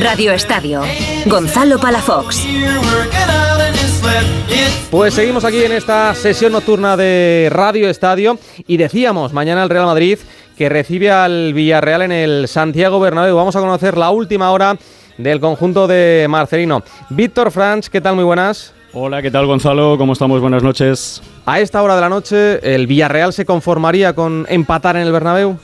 Radio Estadio. Gonzalo Palafox. Pues seguimos aquí en esta sesión nocturna de Radio Estadio y decíamos mañana el Real Madrid que recibe al Villarreal en el Santiago Bernabéu. Vamos a conocer la última hora del conjunto de Marcelino. Víctor Franch, ¿qué tal? Muy buenas. Hola, ¿qué tal Gonzalo? ¿Cómo estamos? Buenas noches. A esta hora de la noche, ¿el Villarreal se conformaría con empatar en el Bernabéu?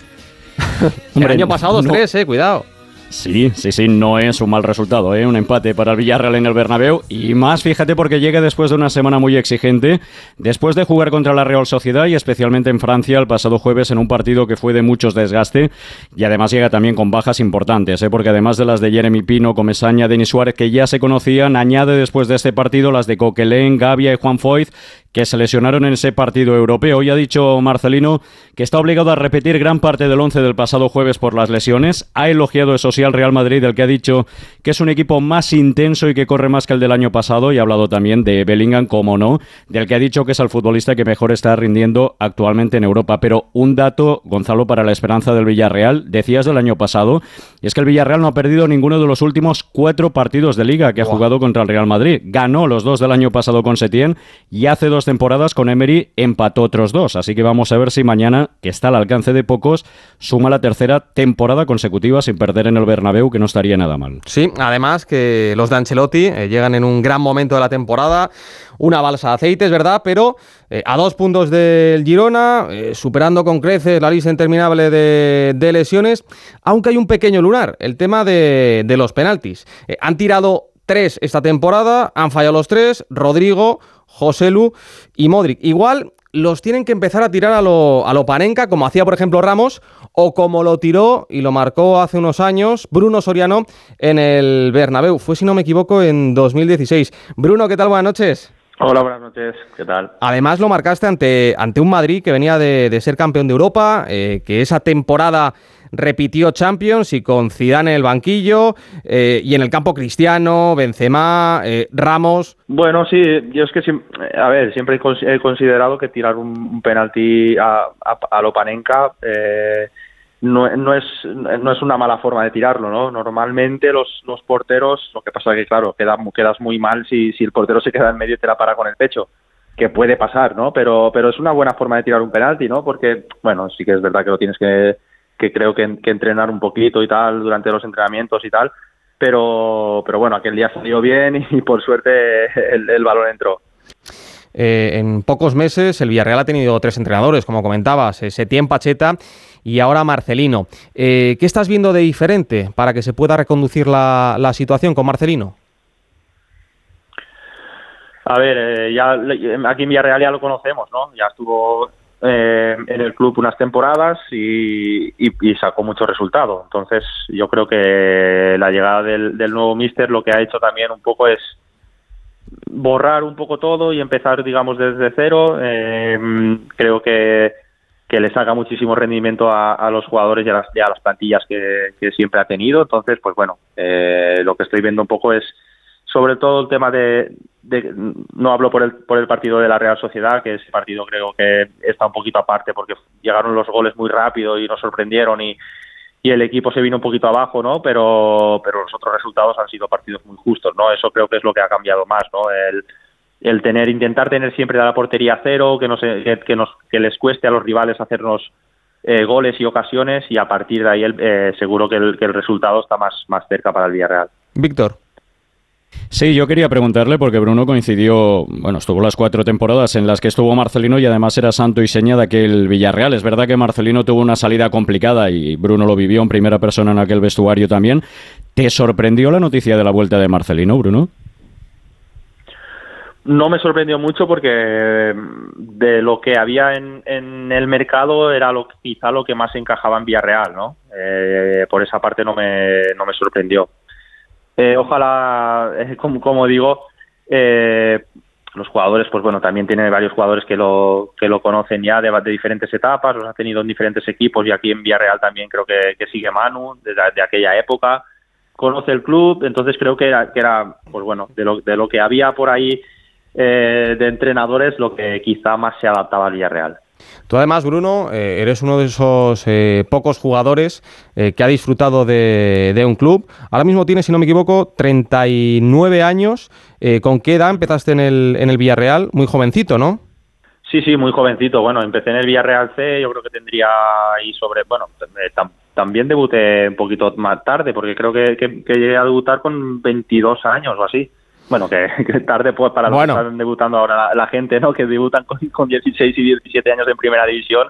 Hombre, el año pasado no- 2-3, eh, cuidado. Sí, sí, sí, no es un mal resultado, ¿eh? Un empate para el Villarreal en el Bernabéu y más, fíjate, porque llega después de una semana muy exigente, después de jugar contra la Real Sociedad y especialmente en Francia el pasado jueves en un partido que fue de muchos desgaste y además llega también con bajas importantes, ¿eh? Porque además de las de Jeremy Pino, Comesaña, Denis Suárez, que ya se conocían, añade después de este partido las de Coquelin, Gavia y Juan Foyth, que se lesionaron en ese partido europeo. Hoy ha dicho Marcelino que está obligado a repetir gran parte del once del pasado jueves por las lesiones. Ha elogiado eso sí al Real Madrid, del que ha dicho que es un equipo más intenso y que corre más que el del año pasado. Y ha hablado también de Bellingham, como no, del que ha dicho que es el futbolista que mejor está rindiendo actualmente en Europa. Pero un dato, Gonzalo, para la esperanza del Villarreal, decías del año pasado, y es que el Villarreal no ha perdido ninguno de los últimos cuatro partidos de liga que ha jugado contra el Real Madrid. Ganó los dos del año pasado con Setién y hace dos temporadas con Emery empató otros dos. Así que vamos a ver si mañana, que está al alcance de pocos, suma la tercera temporada consecutiva sin perder en el Bernabéu, que no estaría nada mal. Sí, además que los de Ancelotti eh, llegan en un gran momento de la temporada, una balsa de aceite, es verdad, pero eh, a dos puntos del Girona, eh, superando con creces la lista interminable de, lesiones, aunque hay un pequeño lunar, el tema de, los penaltis. Han tirado tres esta temporada, han fallado los tres, Rodrigo, Joselu y Modric. Igual los tienen que empezar a tirar a lo, a lo como hacía por ejemplo Ramos, o como lo tiró y lo marcó hace unos años Bruno Soriano en el Bernabéu. Fue, si no me equivoco, en 2016. Bruno, ¿qué tal? Buenas noches. Hola, buenas noches. ¿Qué tal? Además lo marcaste ante, ante un Madrid que venía de, de ser campeón de Europa, eh, que esa temporada repitió Champions y con Zidane en el banquillo eh, y en el campo Cristiano, Benzema, eh, Ramos. Bueno, sí, yo es que, a ver, siempre he cons- he considerado que tirar un, penalti a, a, a lo Panenka eh, no, no, es, no es una mala forma de tirarlo, ¿no? Normalmente los, los porteros, lo que pasa es que, claro, queda, quedas muy mal si, si el portero se queda en medio y te la para con el pecho, que puede pasar, ¿no? Pero, pero es una buena forma de tirar un penalti, ¿no? Porque, bueno, sí que es verdad que lo tienes que, que creo que, entrenar un poquito y tal durante los entrenamientos y tal, pero, pero bueno, aquel día salió bien y por suerte el, el balón entró. Eh, en pocos meses el Villarreal ha tenido tres entrenadores, como comentabas, eh, Setién, Pacheta y ahora Marcelino. Eh, ¿Qué estás viendo de diferente para que se pueda reconducir la, situación con Marcelino? A ver, ya aquí en Villarreal ya lo conocemos, ¿no? Ya estuvo en el club unas temporadas y sacó mucho resultado. Entonces, yo creo que la llegada del, del nuevo míster lo que ha hecho también un poco es borrar un poco todo y empezar, digamos, desde cero. Eh, creo que, que le saca muchísimo rendimiento a, los jugadores y a las, plantillas que, que siempre ha tenido. Entonces, pues bueno, eh, lo que estoy viendo un poco es sobre todo el tema de, de- no hablo por el por el partido de la Real Sociedad que ese partido creo que está un poquito aparte porque llegaron los goles muy rápido y nos sorprendieron y, y el equipo se vino un poquito abajo no pero pero los otros resultados han sido partidos muy justos no eso creo que es lo que ha cambiado más no el tener intentar tener siempre la portería cero que no se- que, que nos que les cueste a los rivales hacernos eh, goles y ocasiones y a partir de ahí el- eh, seguro que el, que el resultado está más más cerca para el Villarreal. Víctor. Sí, yo quería preguntarle porque Bruno coincidió, bueno, estuvo las cuatro temporadas en las que estuvo Marcelino y además era santo y seña de aquel Villarreal. Es verdad que Marcelino tuvo una salida complicada y Bruno lo vivió en primera persona en aquel vestuario también. ¿Te sorprendió la noticia de la vuelta de Marcelino, Bruno? No me sorprendió mucho porque mm, de lo que había en, en el mercado era lo, quizá lo que más encajaba en Villarreal, ¿no? Eh, por esa parte no me, no me sorprendió. Eh, ojalá, eh, como, como digo, eh, los jugadores, pues bueno, también tiene varios jugadores que lo, que lo conocen ya de, diferentes etapas, los ha tenido en diferentes equipos y aquí en Villarreal también creo que, que sigue Manu, de, de aquella época, conoce el club, entonces creo que era, que era pues bueno, de lo, de lo que había por ahí eh, de entrenadores lo que quizá más se adaptaba al Villarreal. Tú además, Bruno, eh, eres uno de esos eh, pocos jugadores eh, que ha disfrutado de, un club. Ahora mismo tienes, si no me equivoco, 39 años. ¿Con qué edad empezaste en el, en el Villarreal? Muy jovencito, ¿no? Sí, sí, muy jovencito. Bueno, empecé en el Villarreal C, yo creo que tendría ahí sobre, bueno, tam también debuté un poquito más tarde, porque creo que, que, que llegué a debutar con 22 años o así bueno, que, que, tarde pues para los bueno. que están debutando ahora la, la, gente, ¿no? Que debutan con, con 16 y 17 años en primera división,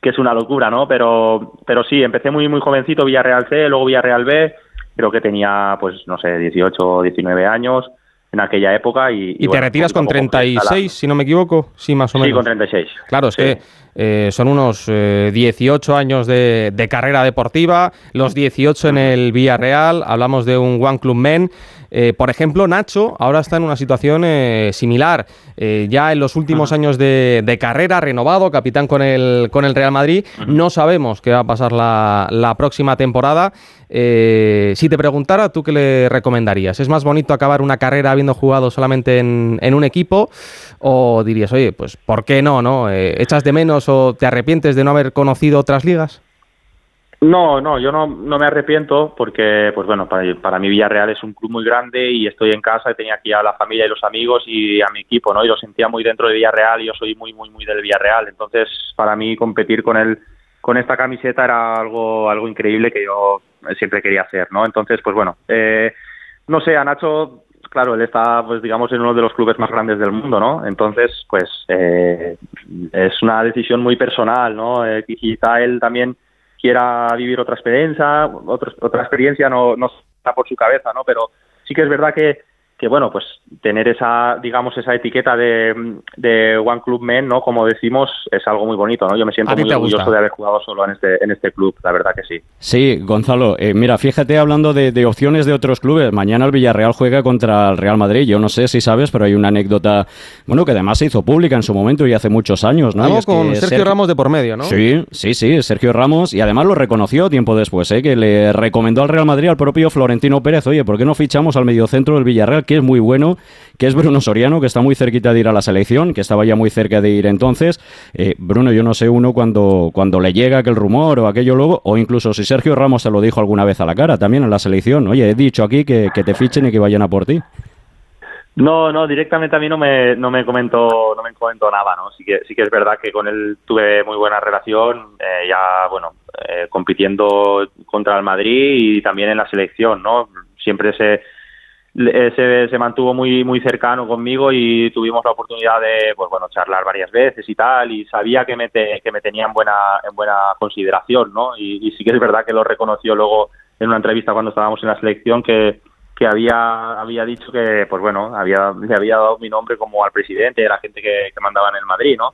que es una locura, ¿no? Pero, pero sí, empecé muy, muy jovencito, Villarreal C, luego Villarreal B, creo que tenía, pues, no sé, 18 o 19 años en aquella época. ¿Y, y, y te bueno, retiras con 36, si no me equivoco? Sí, más o menos. Sí, con 36. Claro, es sí. que eh, son unos eh, 18 años de, de, carrera deportiva, los 18 en el Villarreal, hablamos de un One Club Men. Eh, por ejemplo, Nacho ahora está en una situación eh, similar. Ya en los últimos años de, de, carrera, renovado, capitán con el, con el Real Madrid. No sabemos qué va a pasar la, la próxima temporada. Si te preguntara, ¿tú qué le recomendarías? ¿Es más bonito acabar una carrera habiendo jugado solamente en, en un equipo? ¿O dirías, oye, pues ¿por qué no? no? ¿Echas de menos o te arrepientes de no haber conocido otras ligas? No, no, yo no, no me arrepiento porque, pues bueno, para, mí Villarreal es un club muy grande y estoy en casa y tenía aquí a la familia y los amigos y a mi equipo, ¿no? Y lo sentía muy dentro de Villarreal y yo soy muy, muy, muy del Villarreal. Entonces, para mí competir con el, con esta camiseta era algo, algo increíble que yo siempre quería hacer, ¿no? Entonces, pues bueno, eh, no sé, a Nacho, claro, él está, pues digamos, en uno de los clubes más grandes del mundo, ¿no? Entonces, pues eh, es una decisión muy personal, ¿no? Eh, quizá él también quiera vivir otra experiencia, otra, experiencia no, no está por su cabeza, ¿no? Pero sí que es verdad que, que bueno, pues tener esa, digamos, esa etiqueta de, de One Club Men, ¿no? Como decimos, es algo muy bonito, ¿no? Yo me siento muy orgulloso gusta? de haber jugado solo en este, en este club, la verdad que sí. Sí, Gonzalo, eh, mira, fíjate hablando de, de, opciones de otros clubes, mañana el Villarreal juega contra el Real Madrid, yo no sé si sabes, pero hay una anécdota, bueno, que además se hizo pública en su momento y hace muchos años, ¿no? Vamos con Sergio, Sergio, Ramos de por medio, ¿no? Sí, sí, sí, Sergio Ramos, y además lo reconoció tiempo después, ¿eh? Que le recomendó al Real Madrid al propio Florentino Pérez, oye, ¿por qué no fichamos al mediocentro del Villarreal, que es muy bueno que es Bruno Soriano, que está muy cerquita de ir a la selección, que estaba ya muy cerca de ir entonces. Eh, Bruno, yo no sé uno cuando, cuando le llega aquel rumor o aquello luego, o incluso si Sergio Ramos se lo dijo alguna vez a la cara también en la selección. Oye, he dicho aquí que, que te fichen y que vayan a por ti. No, no, directamente a mí no me, no me comentó, no me comentó nada, ¿no? Sí que, sí que es verdad que con él tuve muy buena relación, eh, ya, bueno, eh, compitiendo contra el Madrid y también en la selección, ¿no? Siempre se, se, se, mantuvo muy muy cercano conmigo y tuvimos la oportunidad de pues bueno charlar varias veces y tal y sabía que me te, que me tenía en buena en buena consideración no y, y, sí que es verdad que lo reconoció luego en una entrevista cuando estábamos en la selección que que había había dicho que pues bueno había le había dado mi nombre como al presidente de la gente que, que mandaba en el Madrid no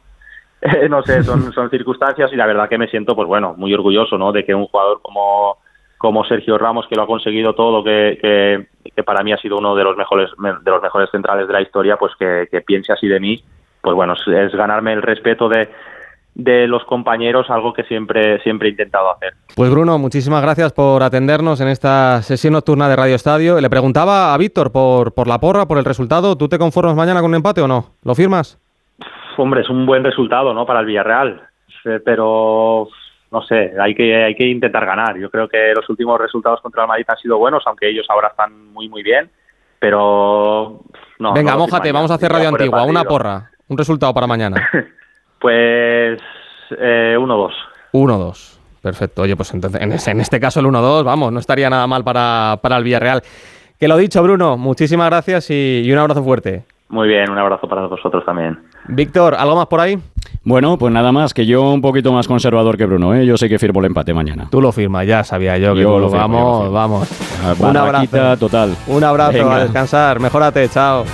no sé son son circunstancias y la verdad que me siento pues bueno muy orgulloso no de que un jugador como como Sergio Ramos, que lo ha conseguido todo, que, que, que, para mí ha sido uno de los mejores de los mejores centrales de la historia, pues que, que piense así de mí, pues bueno, es, es ganarme el respeto de, de los compañeros, algo que siempre, siempre he intentado hacer. Pues Bruno, muchísimas gracias por atendernos en esta sesión nocturna de Radio Estadio. Le preguntaba a Víctor por, por la porra, por el resultado. ¿Tú te conformas mañana con un empate o no? ¿Lo firmas? Hombre, es un buen resultado, ¿no? Para el Villarreal. Pero no sé, hay que, hay que intentar ganar. Yo creo que los últimos resultados contra el Madrid han sido buenos, aunque ellos ahora están muy, muy bien. Pero. No, Venga, no mójate, vamos a hacer Radio Antigua. Una porra. Un resultado para mañana. pues. Eh, 1-2. 1-2. Perfecto. Oye, pues entonces, en este caso el 1-2, vamos, no estaría nada mal para, para el Villarreal. Que lo dicho, Bruno, muchísimas gracias y, y un abrazo fuerte. Muy bien, un abrazo para vosotros también. Víctor, ¿algo más por ahí? Bueno, pues nada más, que yo un poquito más conservador que Bruno, ¿eh? Yo sé que firmo el empate mañana. Tú lo firmas, ya sabía yo que yo tú lo firmo, vamos, vamos. Un abrazo. total. Un abrazo, Venga. a descansar, mejórate, chao.